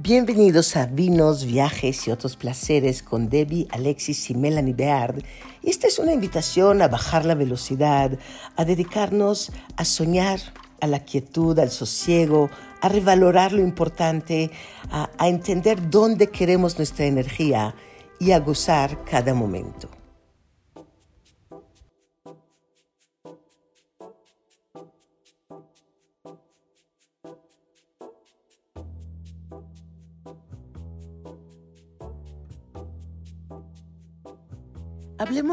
Bienvenidos a Vinos, Viajes y otros placeres con Debbie, Alexis y Melanie Beard. Esta es una invitación a bajar la velocidad, a dedicarnos a soñar, a la quietud, al sosiego, a revalorar lo importante, a, entender dónde queremos nuestra energía y a gozar cada momento.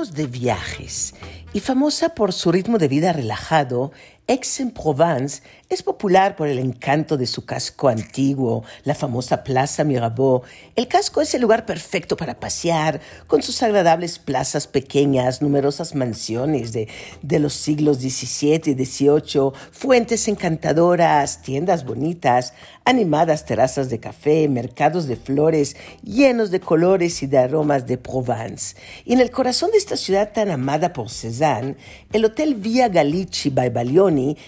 De viajes. Y famosa por su ritmo de vida relajado, Aix-en-Provence es popular por el encanto de su casco antiguo, la famosa Plaza Mirabeau. El casco es el lugar perfecto para pasear, con sus agradables plazas pequeñas, numerosas mansiones de, de los siglos XVII y XVIII, fuentes encantadoras, tiendas bonitas, animadas terrazas de café, mercados de flores llenos de colores y de aromas de Provence. Y en el corazón de esta ciudad tan amada por Cézanne, el Hotel Via Galici by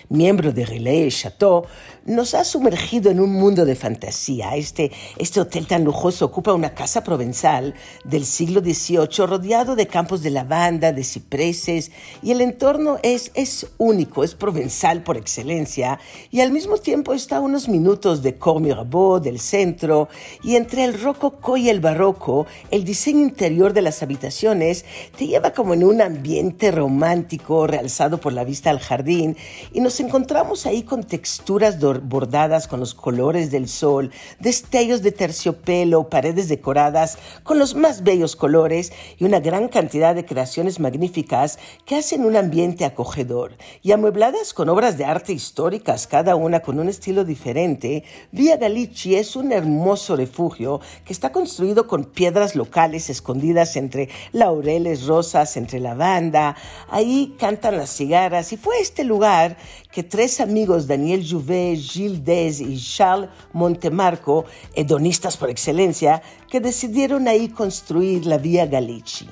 miembro de Relais Chateau, nos ha sumergido en un mundo de fantasía. Este, este hotel tan lujoso ocupa una casa provenzal del siglo XVIII rodeado de campos de lavanda, de cipreses, y el entorno es, es único, es provenzal por excelencia, y al mismo tiempo está a unos minutos de Cour Mirabeau, del centro, y entre el rococó y el barroco, el diseño interior de las habitaciones te lleva como en un ambiente romántico realzado por la vista al jardín, y nos encontramos ahí con texturas bordadas con los colores del sol, destellos de terciopelo, paredes decoradas con los más bellos colores y una gran cantidad de creaciones magníficas que hacen un ambiente acogedor. Y amuebladas con obras de arte históricas, cada una con un estilo diferente, Via Galici es un hermoso refugio que está construido con piedras locales escondidas entre laureles rosas, entre lavanda. Ahí cantan las cigarras y fue este lugar tres amigos, Daniel Jouvet, Gilles Dez y Charles Montemarco, hedonistas por excelencia, que decidieron ahí construir la Vía Galici.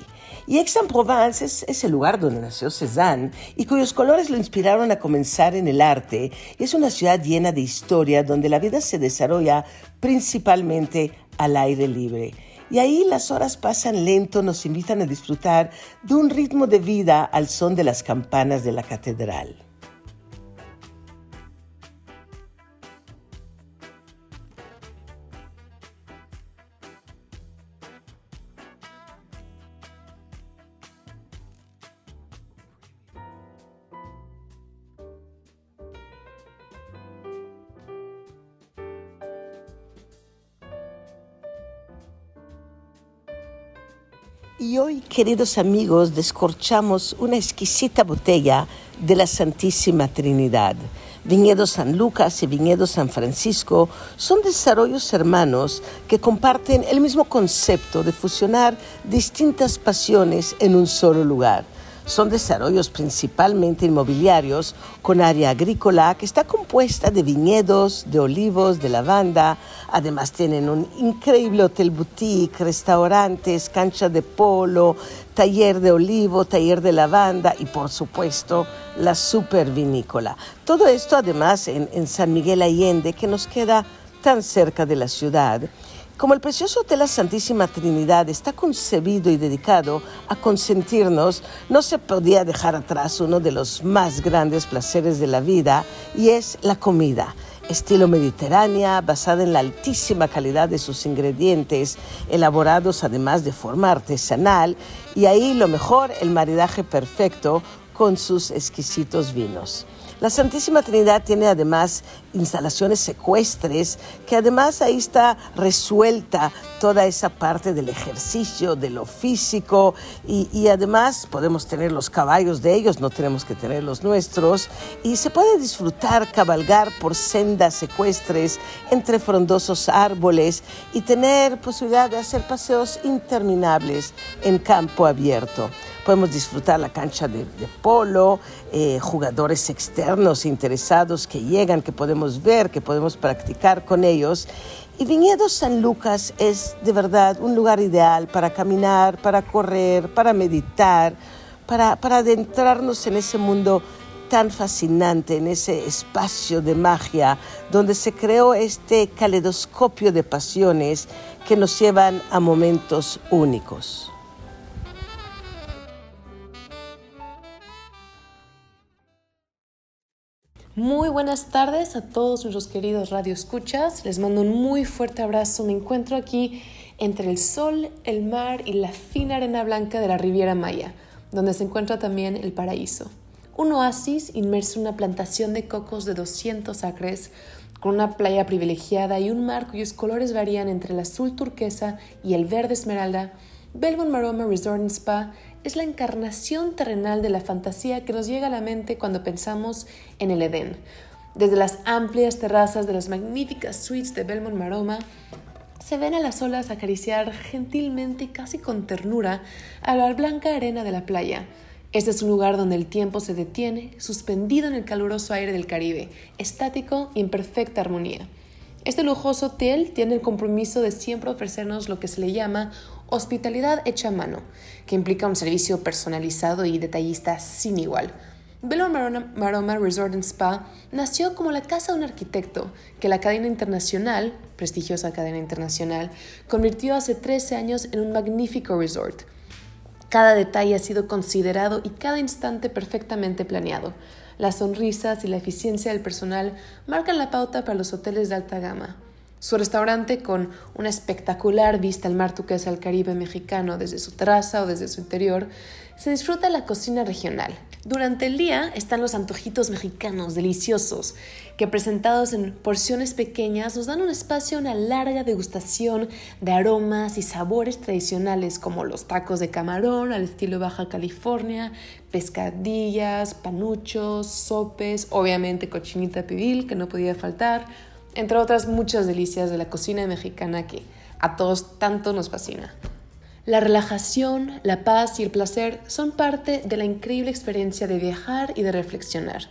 Y Aix-en-Provence es, es, el lugar donde nació Cézanne y cuyos colores lo inspiraron a comenzar en el arte. Es una ciudad llena de historia donde la vida se desarrolla principalmente al aire libre. Y ahí las horas pasan lento, nos invitan a disfrutar de un ritmo de vida al son de las campanas de la catedral. Y hoy, queridos amigos, descorchamos una exquisita botella de la Santísima Trinidad. Viñedo San Lucas y Viñedo San Francisco son desarrollos hermanos que comparten el mismo concepto de fusionar distintas pasiones en un solo lugar son desarrollos principalmente inmobiliarios con área agrícola que está compuesta de viñedos, de olivos, de lavanda. Además tienen un increíble hotel boutique, restaurantes, cancha de polo, taller de olivo, taller de lavanda y por supuesto la super vinícola. Todo esto además en, en San Miguel Allende que nos queda tan cerca de la ciudad como el precioso Hotel La Santísima Trinidad está concebido y dedicado a consentirnos, no se podía dejar atrás uno de los más grandes placeres de la vida y es la comida estilo mediterránea, basada en la altísima calidad de sus ingredientes, elaborados además de forma artesanal, y ahí lo mejor, el maridaje perfecto con sus exquisitos vinos. La Santísima Trinidad tiene además instalaciones secuestres, que además ahí está resuelta toda esa parte del ejercicio, de lo físico, y, además podemos tener los caballos de ellos, no tenemos que tener los nuestros, y se puede disfrutar, cabalgar por sendas secuestres entre frondosos árboles y tener posibilidad de hacer paseos interminables en campo abierto. Podemos disfrutar la cancha de, polo, eh, jugadores externos interesados que llegan, que podemos ver, que podemos practicar con ellos. Y Viñedo San Lucas es de verdad un lugar ideal para caminar, para correr, para meditar, para, para adentrarnos en ese mundo tan fascinante en ese espacio de magia donde se creó este caleidoscopio de pasiones que nos llevan a momentos únicos. Muy buenas tardes a todos nuestros queridos Radio Escuchas. Les mando un muy fuerte abrazo. Me encuentro aquí entre el sol, el mar y la fina arena blanca de la Riviera Maya, donde se encuentra también el paraíso. Un oasis inmerso en una plantación de cocos de 200 acres, con una playa privilegiada y un mar cuyos colores varían entre el azul turquesa y el verde esmeralda, Belmont Maroma Resort and Spa es la encarnación terrenal de la fantasía que nos llega a la mente cuando pensamos en el Edén. Desde las amplias terrazas de las magníficas suites de Belmont Maroma, se ven a las olas acariciar gentilmente y casi con ternura a la blanca arena de la playa. Este es un lugar donde el tiempo se detiene, suspendido en el caluroso aire del Caribe, estático y en perfecta armonía. Este lujoso hotel tiene el compromiso de siempre ofrecernos lo que se le llama hospitalidad hecha a mano, que implica un servicio personalizado y detallista sin igual. Belo Maroma Resort and Spa nació como la casa de un arquitecto que la cadena internacional, prestigiosa cadena internacional, convirtió hace 13 años en un magnífico resort. Cada detalle ha sido considerado y cada instante perfectamente planeado. Las sonrisas y la eficiencia del personal marcan la pauta para los hoteles de alta gama. Su restaurante, con una espectacular vista al mar turquesa al Caribe mexicano desde su terraza o desde su interior, se disfruta la cocina regional. Durante el día están los antojitos mexicanos deliciosos, que presentados en porciones pequeñas nos dan un espacio a una larga degustación de aromas y sabores tradicionales como los tacos de camarón al estilo Baja California, pescadillas, panuchos, sopes, obviamente cochinita pibil que no podía faltar, entre otras muchas delicias de la cocina mexicana que a todos tanto nos fascina. La relajación, la paz y el placer son parte de la increíble experiencia de viajar y de reflexionar.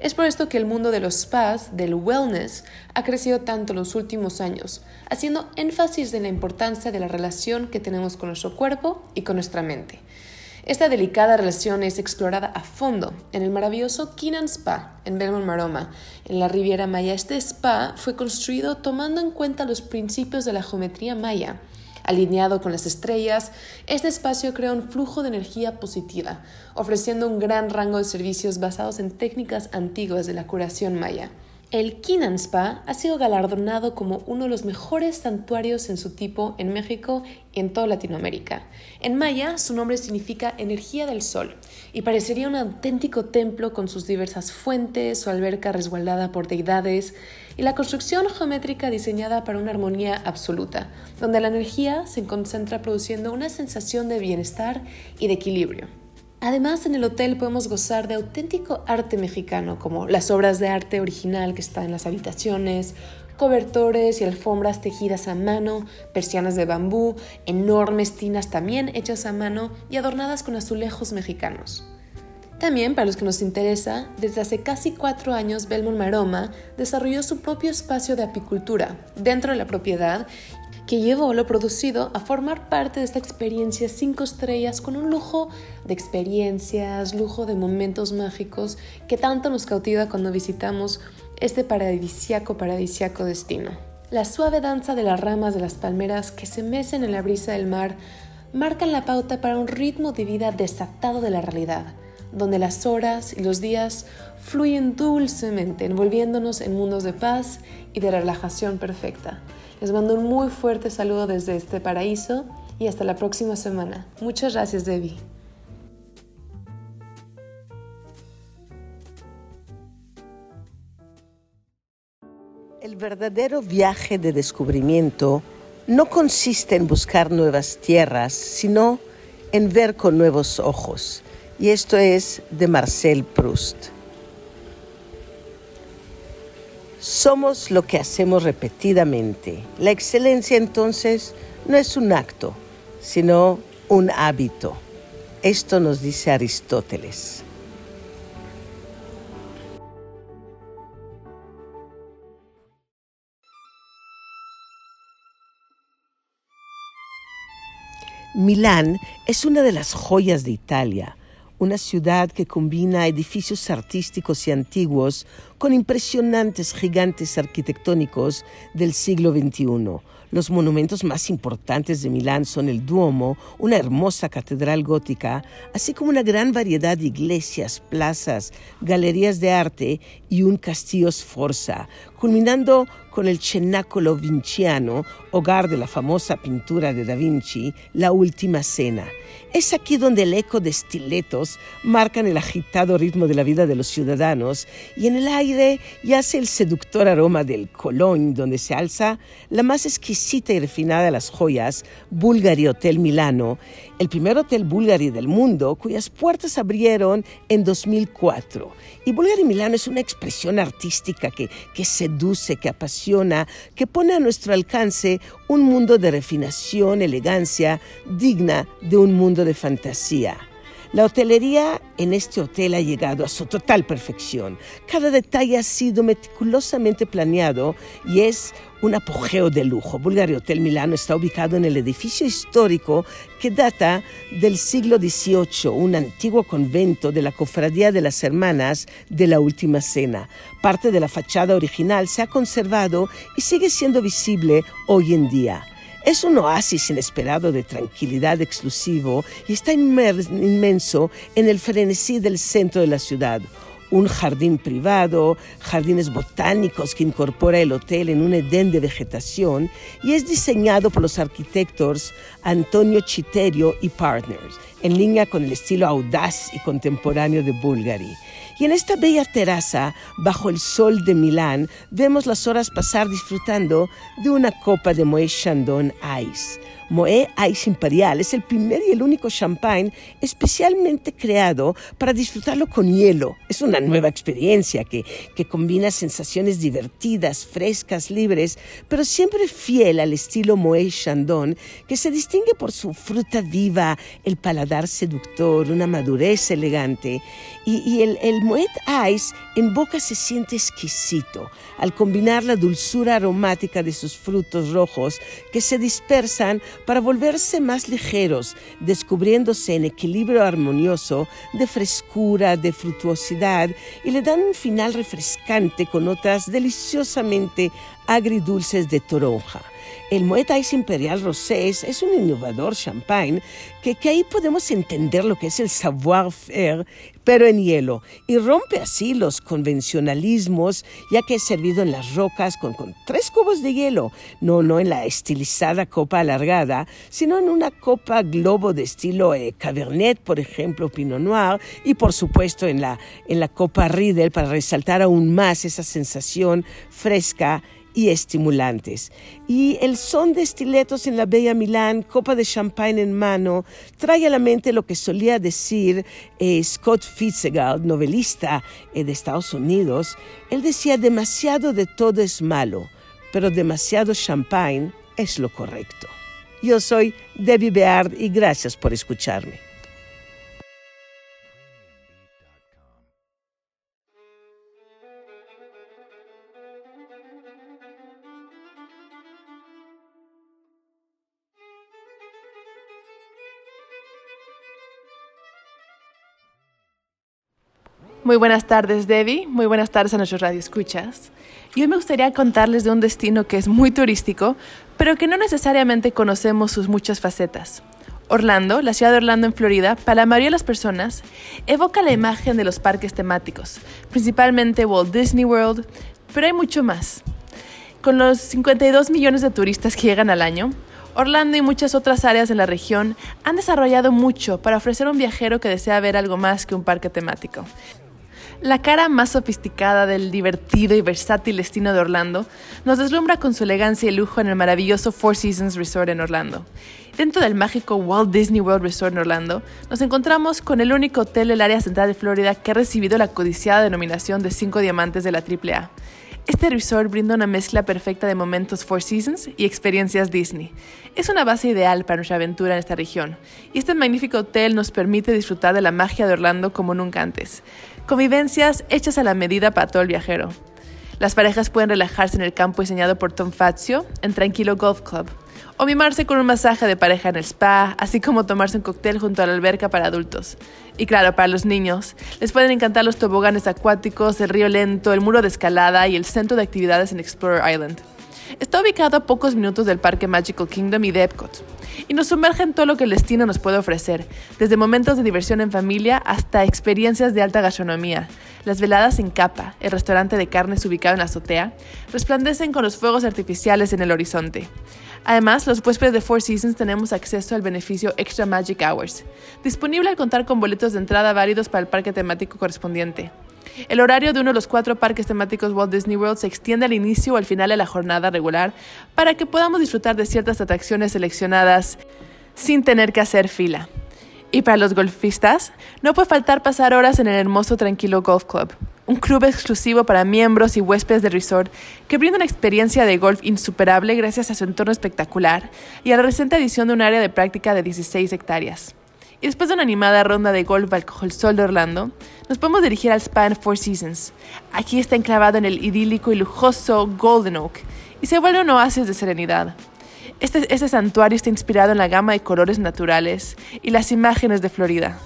Es por esto que el mundo de los spas, del wellness, ha crecido tanto en los últimos años, haciendo énfasis en la importancia de la relación que tenemos con nuestro cuerpo y con nuestra mente. Esta delicada relación es explorada a fondo en el maravilloso Kinan Spa en Belmont Maroma, en la Riviera Maya. Este spa fue construido tomando en cuenta los principios de la geometría maya Alineado con las estrellas, este espacio crea un flujo de energía positiva, ofreciendo un gran rango de servicios basados en técnicas antiguas de la curación maya. El Kinan Spa ha sido galardonado como uno de los mejores santuarios en su tipo en México y en toda Latinoamérica. En maya, su nombre significa energía del sol y parecería un auténtico templo con sus diversas fuentes, su alberca resguardada por deidades y la construcción geométrica diseñada para una armonía absoluta, donde la energía se concentra produciendo una sensación de bienestar y de equilibrio. Además, en el hotel podemos gozar de auténtico arte mexicano, como las obras de arte original que están en las habitaciones, cobertores y alfombras tejidas a mano, persianas de bambú, enormes tinas también hechas a mano y adornadas con azulejos mexicanos. También, para los que nos interesa, desde hace casi cuatro años Belmont Maroma desarrolló su propio espacio de apicultura dentro de la propiedad que llevó lo producido a formar parte de esta experiencia cinco estrellas con un lujo de experiencias, lujo de momentos mágicos que tanto nos cautiva cuando visitamos este paradisiaco, paradisiaco destino. La suave danza de las ramas de las palmeras que se mecen en la brisa del mar marcan la pauta para un ritmo de vida desatado de la realidad, donde las horas y los días fluyen dulcemente, envolviéndonos en mundos de paz y de relajación perfecta. Les mando un muy fuerte saludo desde este paraíso y hasta la próxima semana. Muchas gracias, Debbie. El verdadero viaje de descubrimiento no consiste en buscar nuevas tierras, sino en ver con nuevos ojos. Y esto es de Marcel Proust. Somos lo que hacemos repetidamente. La excelencia entonces no es un acto, sino un hábito. Esto nos dice Aristóteles. Milán es una de las joyas de Italia una ciudad que combina edificios artísticos y antiguos con impresionantes gigantes arquitectónicos del siglo XXI. Los monumentos más importantes de Milán son el Duomo, una hermosa catedral gótica, así como una gran variedad de iglesias, plazas, galerías de arte y un castillo Sforza, culminando con el cenáculo vinciano, hogar de la famosa pintura de Da Vinci, La Última Cena. Es aquí donde el eco de estiletos marcan el agitado ritmo de la vida de los ciudadanos y en el aire yace el seductor aroma del Cologne, donde se alza la más exquisita y refinada de las joyas, Bulgari Hotel Milano, el primer hotel Bulgari del mundo, cuyas puertas abrieron en 2004. Y Bulgari Milano es una expresión artística que, que seduce, que apasiona, que pone a nuestro alcance un mundo de refinación, elegancia, digna de un mundo de fantasía. La hotelería en este hotel ha llegado a su total perfección. Cada detalle ha sido meticulosamente planeado y es un apogeo de lujo. Bulgari Hotel Milano está ubicado en el edificio histórico que data del siglo XVIII, un antiguo convento de la Cofradía de las Hermanas de la Última Cena. Parte de la fachada original se ha conservado y sigue siendo visible hoy en día. Es un oasis inesperado de tranquilidad exclusivo y está inmenso en el frenesí del centro de la ciudad. Un jardín privado, jardines botánicos que incorpora el hotel en un edén de vegetación y es diseñado por los arquitectos Antonio Chiterio y Partners, en línea con el estilo audaz y contemporáneo de Bulgari. Y en esta bella terraza, bajo el sol de Milán, vemos las horas pasar disfrutando de una copa de Moët Chandon Ice. Moët Ice Imperial es el primer y el único champagne especialmente creado para disfrutarlo con hielo. Es una nueva experiencia que, que combina sensaciones divertidas, frescas, libres, pero siempre fiel al estilo Moët Chandon, que se distingue por su fruta viva, el paladar seductor, una madurez elegante. Y, y el, el Moet Ice en boca se siente exquisito al combinar la dulzura aromática de sus frutos rojos que se dispersan para volverse más ligeros, descubriéndose en equilibrio armonioso de frescura, de frutuosidad y le dan un final refrescante con notas deliciosamente agridulces de toronja. El Moet Ice Imperial Rosé es un innovador champagne que, que, ahí podemos entender lo que es el savoir-faire, pero en hielo, y rompe así los convencionalismos, ya que es servido en las rocas con, con tres cubos de hielo, no, no en la estilizada copa alargada, sino en una copa globo de estilo eh, Cabernet, por ejemplo, Pinot Noir, y por supuesto en la, en la copa Riedel para resaltar aún más esa sensación fresca y estimulantes. Y el son de estiletos en la bella Milán, copa de champagne en mano, trae a la mente lo que solía decir eh, Scott Fitzgerald, novelista eh, de Estados Unidos. Él decía, demasiado de todo es malo, pero demasiado champagne es lo correcto. Yo soy Debbie Beard y gracias por escucharme. Muy buenas tardes, Debbie. Muy buenas tardes a nuestros radioescuchas. Y hoy me gustaría contarles de un destino que es muy turístico, pero que no necesariamente conocemos sus muchas facetas. Orlando, la ciudad de Orlando en Florida, para la mayoría de las personas, evoca la imagen de los parques temáticos, principalmente Walt Disney World, pero hay mucho más. Con los 52 millones de turistas que llegan al año, Orlando y muchas otras áreas de la región han desarrollado mucho para ofrecer a un viajero que desea ver algo más que un parque temático. La cara más sofisticada del divertido y versátil destino de Orlando nos deslumbra con su elegancia y lujo en el maravilloso Four Seasons Resort en Orlando. Dentro del mágico Walt Disney World Resort en Orlando, nos encontramos con el único hotel del área central de Florida que ha recibido la codiciada denominación de 5 diamantes de la AAA. Este resort brinda una mezcla perfecta de momentos Four Seasons y experiencias Disney. Es una base ideal para nuestra aventura en esta región, y este magnífico hotel nos permite disfrutar de la magia de Orlando como nunca antes. Convivencias hechas a la medida para todo el viajero. Las parejas pueden relajarse en el campo diseñado por Tom Fazio en Tranquilo Golf Club o mimarse con un masaje de pareja en el spa, así como tomarse un cóctel junto a la alberca para adultos. Y claro, para los niños, les pueden encantar los toboganes acuáticos, el río lento, el muro de escalada y el centro de actividades en Explorer Island. Está ubicado a pocos minutos del Parque Magical Kingdom y de Epcot, y nos sumerge en todo lo que el destino nos puede ofrecer, desde momentos de diversión en familia hasta experiencias de alta gastronomía. Las veladas en capa, el restaurante de carnes ubicado en la azotea, resplandecen con los fuegos artificiales en el horizonte. Además, los huéspedes de Four Seasons tenemos acceso al beneficio Extra Magic Hours, disponible al contar con boletos de entrada válidos para el parque temático correspondiente. El horario de uno de los cuatro parques temáticos Walt Disney World se extiende al inicio o al final de la jornada regular para que podamos disfrutar de ciertas atracciones seleccionadas sin tener que hacer fila. Y para los golfistas, no puede faltar pasar horas en el hermoso Tranquilo Golf Club un club exclusivo para miembros y huéspedes del resort que brinda una experiencia de golf insuperable gracias a su entorno espectacular y a la reciente adición de un área de práctica de 16 hectáreas. Y después de una animada ronda de golf bajo el sol de Orlando, nos podemos dirigir al Spa and Four Seasons. Aquí está enclavado en el idílico y lujoso Golden Oak y se vuelve un oasis de serenidad. Este, este santuario está inspirado en la gama de colores naturales y las imágenes de Florida.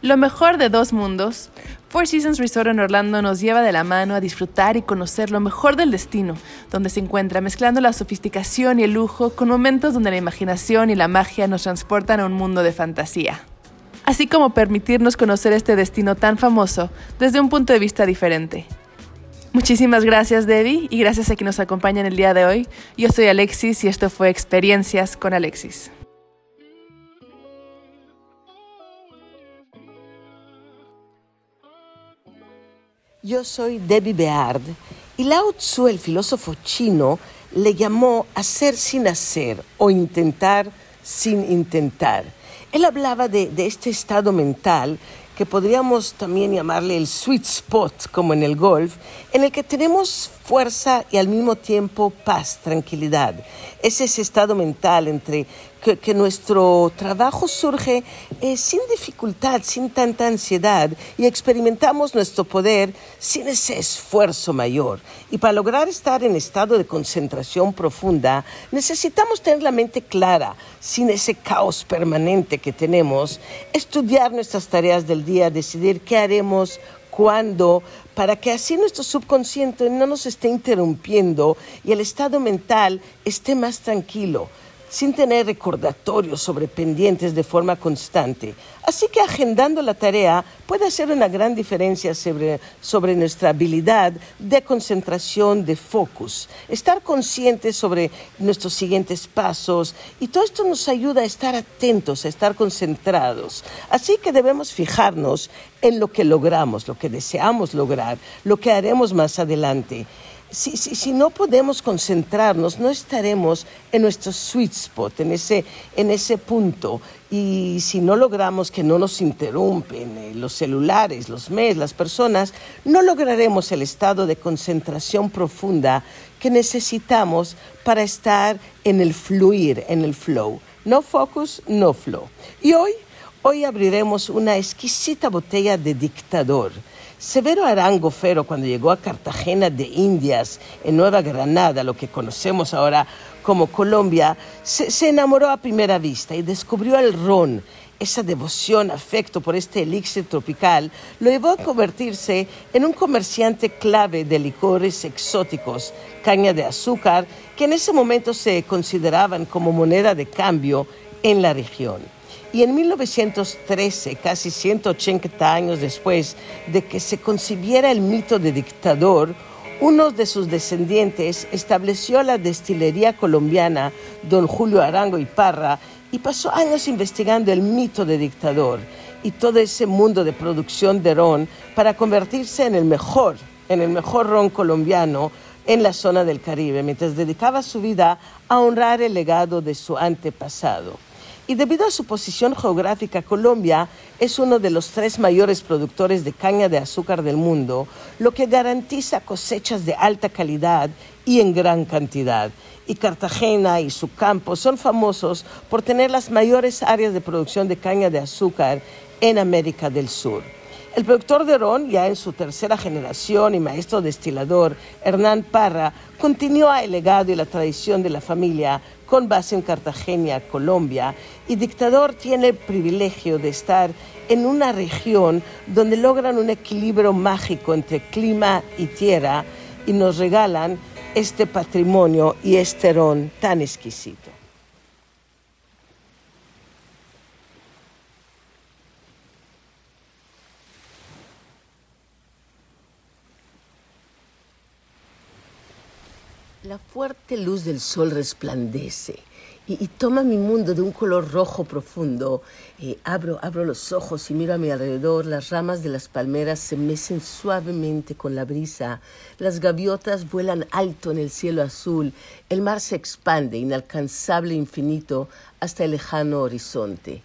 Lo mejor de dos mundos, Four Seasons Resort en Orlando nos lleva de la mano a disfrutar y conocer lo mejor del destino, donde se encuentra mezclando la sofisticación y el lujo con momentos donde la imaginación y la magia nos transportan a un mundo de fantasía. Así como permitirnos conocer este destino tan famoso desde un punto de vista diferente. Muchísimas gracias Debbie y gracias a quien nos acompañan el día de hoy. Yo soy Alexis y esto fue Experiencias con Alexis. Yo soy Debbie Beard y Lao Tzu, el filósofo chino, le llamó hacer sin hacer o intentar sin intentar. Él hablaba de, de este estado mental que podríamos también llamarle el sweet spot, como en el golf, en el que tenemos fuerza y al mismo tiempo paz, tranquilidad. Es ese estado mental entre que, nuestro trabajo surge eh, sin dificultad, sin tanta ansiedad y experimentamos nuestro poder sin ese esfuerzo mayor. Y para lograr estar en estado de concentración profunda, necesitamos tener la mente clara, sin ese caos permanente que tenemos, estudiar nuestras tareas del día, decidir qué haremos, cuándo, para que así nuestro subconsciente no nos esté interrumpiendo y el estado mental esté más tranquilo sin tener recordatorios sobre pendientes de forma constante. Así que agendando la tarea puede hacer una gran diferencia sobre, sobre nuestra habilidad de concentración, de focus, estar conscientes sobre nuestros siguientes pasos y todo esto nos ayuda a estar atentos, a estar concentrados. Así que debemos fijarnos en lo que logramos, lo que deseamos lograr, lo que haremos más adelante si, si, no podemos concentrarnos, no estaremos en nuestro sweet spot, en ese, en ese punto. Y si no logramos que no nos interrumpen eh, los celulares, los mails, las personas, no lograremos el estado de concentración profunda que necesitamos para estar en el fluir, en el flow. No focus, no flow. Y hoy, hoy abriremos una exquisita botella de dictador Severo Arango Fero, cuando llegó a Cartagena de Indias, en Nueva Granada, lo que conocemos ahora como Colombia, se, enamoró a primera vista y descubrió el ron. Esa devoción, afecto por este elixir tropical lo llevó a convertirse en un comerciante clave de licores exóticos, caña de azúcar, que en ese momento se consideraban como moneda de cambio en la región. Y en 1913, casi 180 años después de que se concibiera el mito de dictador, uno de sus descendientes estableció la destilería colombiana Don Julio Arango y Parra y pasó años investigando el mito de dictador y todo ese mundo de producción de ron para convertirse en el mejor, en el mejor ron colombiano en la zona del Caribe, mientras dedicaba su vida a honrar el legado de su antepasado. Y debido a su posición geográfica, Colombia es uno de los tres mayores productores de caña de azúcar del mundo, lo que garantiza cosechas de alta calidad y en gran cantidad. Y Cartagena y su campo son famosos por tener las mayores áreas de producción de caña de azúcar en América del Sur. El productor de ron, ya en su tercera generación y maestro destilador, Hernán Parra, continúa el legado y la tradición de la familia con base en Cartagena, Colombia, y Dictador tiene el privilegio de estar en una región donde logran un equilibrio mágico entre clima y tierra y nos regalan este patrimonio y este ron tan exquisito. La fuerte luz del sol resplandece y, toma mi mundo de un color rojo profundo. Eh, abro, abro los ojos y miro a mi alrededor. Las ramas de las palmeras se mecen suavemente con la brisa. Las gaviotas vuelan alto en el cielo azul. El mar se expande, inalcanzable infinito, hasta el lejano horizonte.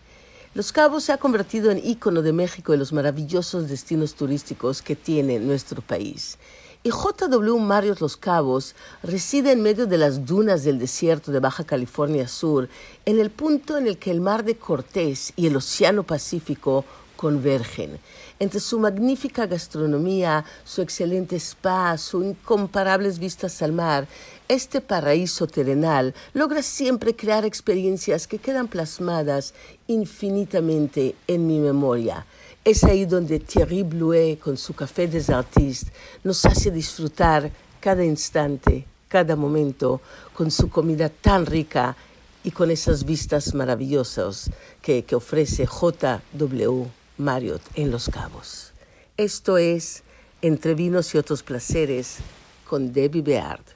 Los Cabos se ha convertido en ícono de México de los maravillosos destinos turísticos que tiene nuestro país. Y J.W. Marios Los Cabos reside en medio de las dunas del desierto de Baja California Sur, en el punto en el que el mar de Cortés y el Océano Pacífico convergen. Entre su magnífica gastronomía, su excelente spa, sus incomparables vistas al mar, este paraíso terrenal logra siempre crear experiencias que quedan plasmadas infinitamente en mi memoria. Es ahí donde Thierry Blouet, con su Café des Artistes, nos hace disfrutar cada instante, cada momento, con su comida tan rica y con esas vistas maravillosas que, que ofrece JW Marriott en Los Cabos. Esto es Entre Vinos y Otros Placeres con Debbie Beard.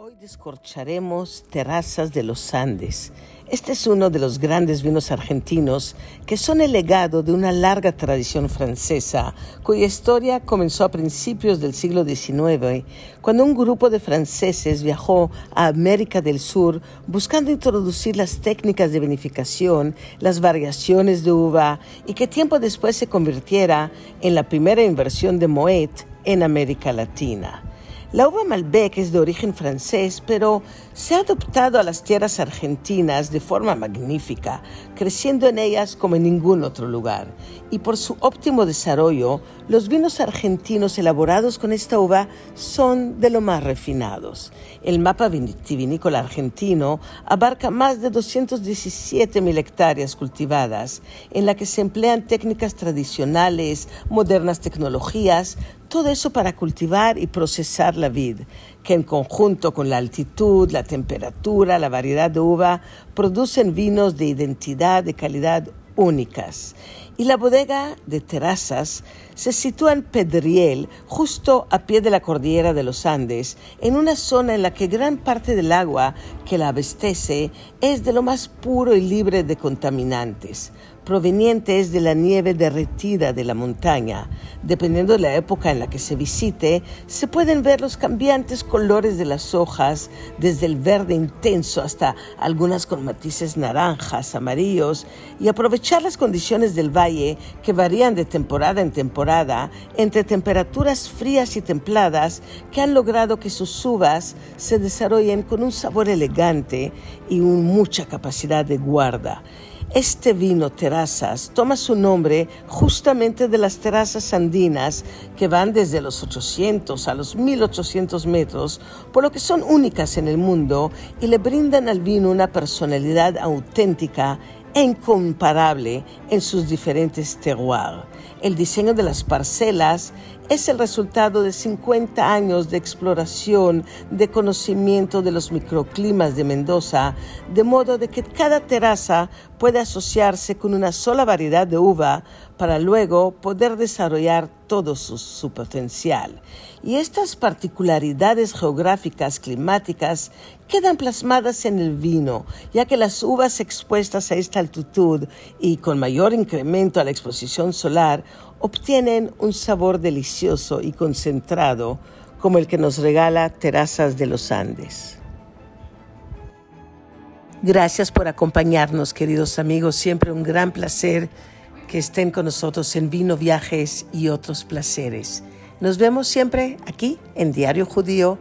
Hoy descorcharemos Terrazas de los Andes. Este es uno de los grandes vinos argentinos que son el legado de una larga tradición francesa, cuya historia comenzó a principios del siglo XIX, cuando un grupo de franceses viajó a América del Sur buscando introducir las técnicas de vinificación, las variaciones de uva y que tiempo después se convirtiera en la primera inversión de Moet en América Latina. La uva Malbec es de origen francés, pero se ha adoptado a las tierras argentinas de forma magnífica, creciendo en ellas como en ningún otro lugar. Y por su óptimo desarrollo, los vinos argentinos elaborados con esta uva son de lo más refinados. El mapa vitivinícola argentino abarca más de 217 mil hectáreas cultivadas, en la que se emplean técnicas tradicionales, modernas tecnologías, todo eso para cultivar y procesar la vid, que en conjunto con la altitud, la temperatura, la variedad de uva, producen vinos de identidad, de calidad únicas. Y la bodega de Terrazas se sitúa en Pedriel, justo a pie de la cordillera de los Andes, en una zona en la que gran parte del agua que la abastece es de lo más puro y libre de contaminantes provenientes de la nieve derretida de la montaña. Dependiendo de la época en la que se visite, se pueden ver los cambiantes colores de las hojas, desde el verde intenso hasta algunas con matices naranjas, amarillos, y aprovechar las condiciones del valle que varían de temporada en temporada entre temperaturas frías y templadas que han logrado que sus uvas se desarrollen con un sabor elegante y mucha capacidad de guarda. Este vino terrazas toma su nombre justamente de las terrazas andinas que van desde los 800 a los 1800 metros, por lo que son únicas en el mundo y le brindan al vino una personalidad auténtica e incomparable en sus diferentes terroirs. El diseño de las parcelas es el resultado de 50 años de exploración, de conocimiento de los microclimas de Mendoza, de modo de que cada terraza puede asociarse con una sola variedad de uva para luego poder desarrollar todo su, potencial. Y estas particularidades geográficas, climáticas, quedan plasmadas en el vino, ya que las uvas expuestas a esta altitud y con mayor incremento a la exposición solar obtienen un sabor delicioso y concentrado como el que nos regala Terrazas de los Andes. Gracias por acompañarnos, queridos amigos. Siempre un gran placer que estén con nosotros en Vino, Viajes y otros placeres. Nos vemos siempre aquí en Diario Judío